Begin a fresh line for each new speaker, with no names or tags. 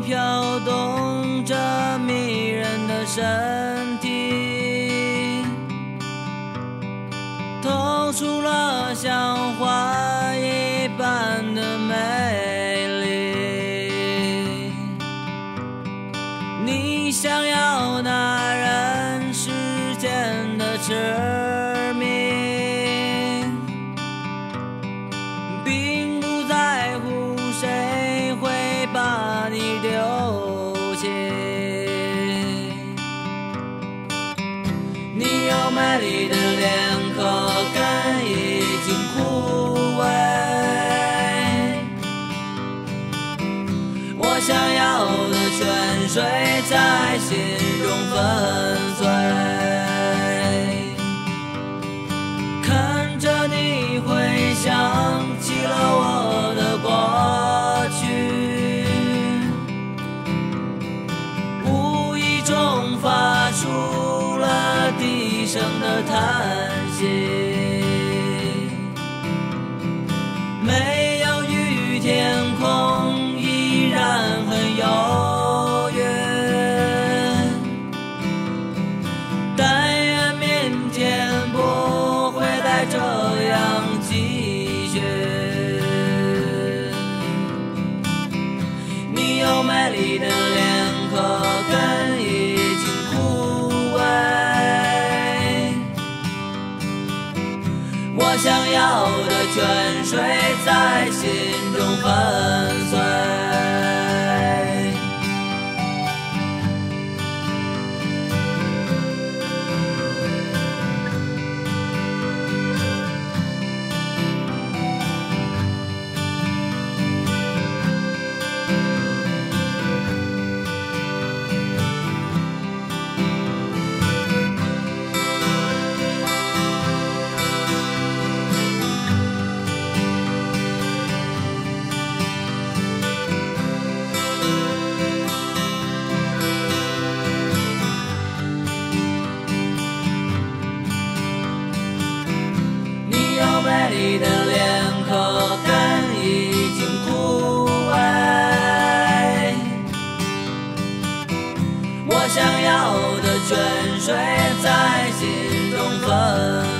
飘动着迷人的身体，透出了像花一般的美丽。你想要那人世间的痴美丽的脸和，根已经枯萎。我想要的泉水在心声的叹息。没有雨，天空依然很遥远。但愿明天不会再这样继续。你有美丽的脸壳，根我想要的泉水在心中粉碎。我想要的泉水在心中分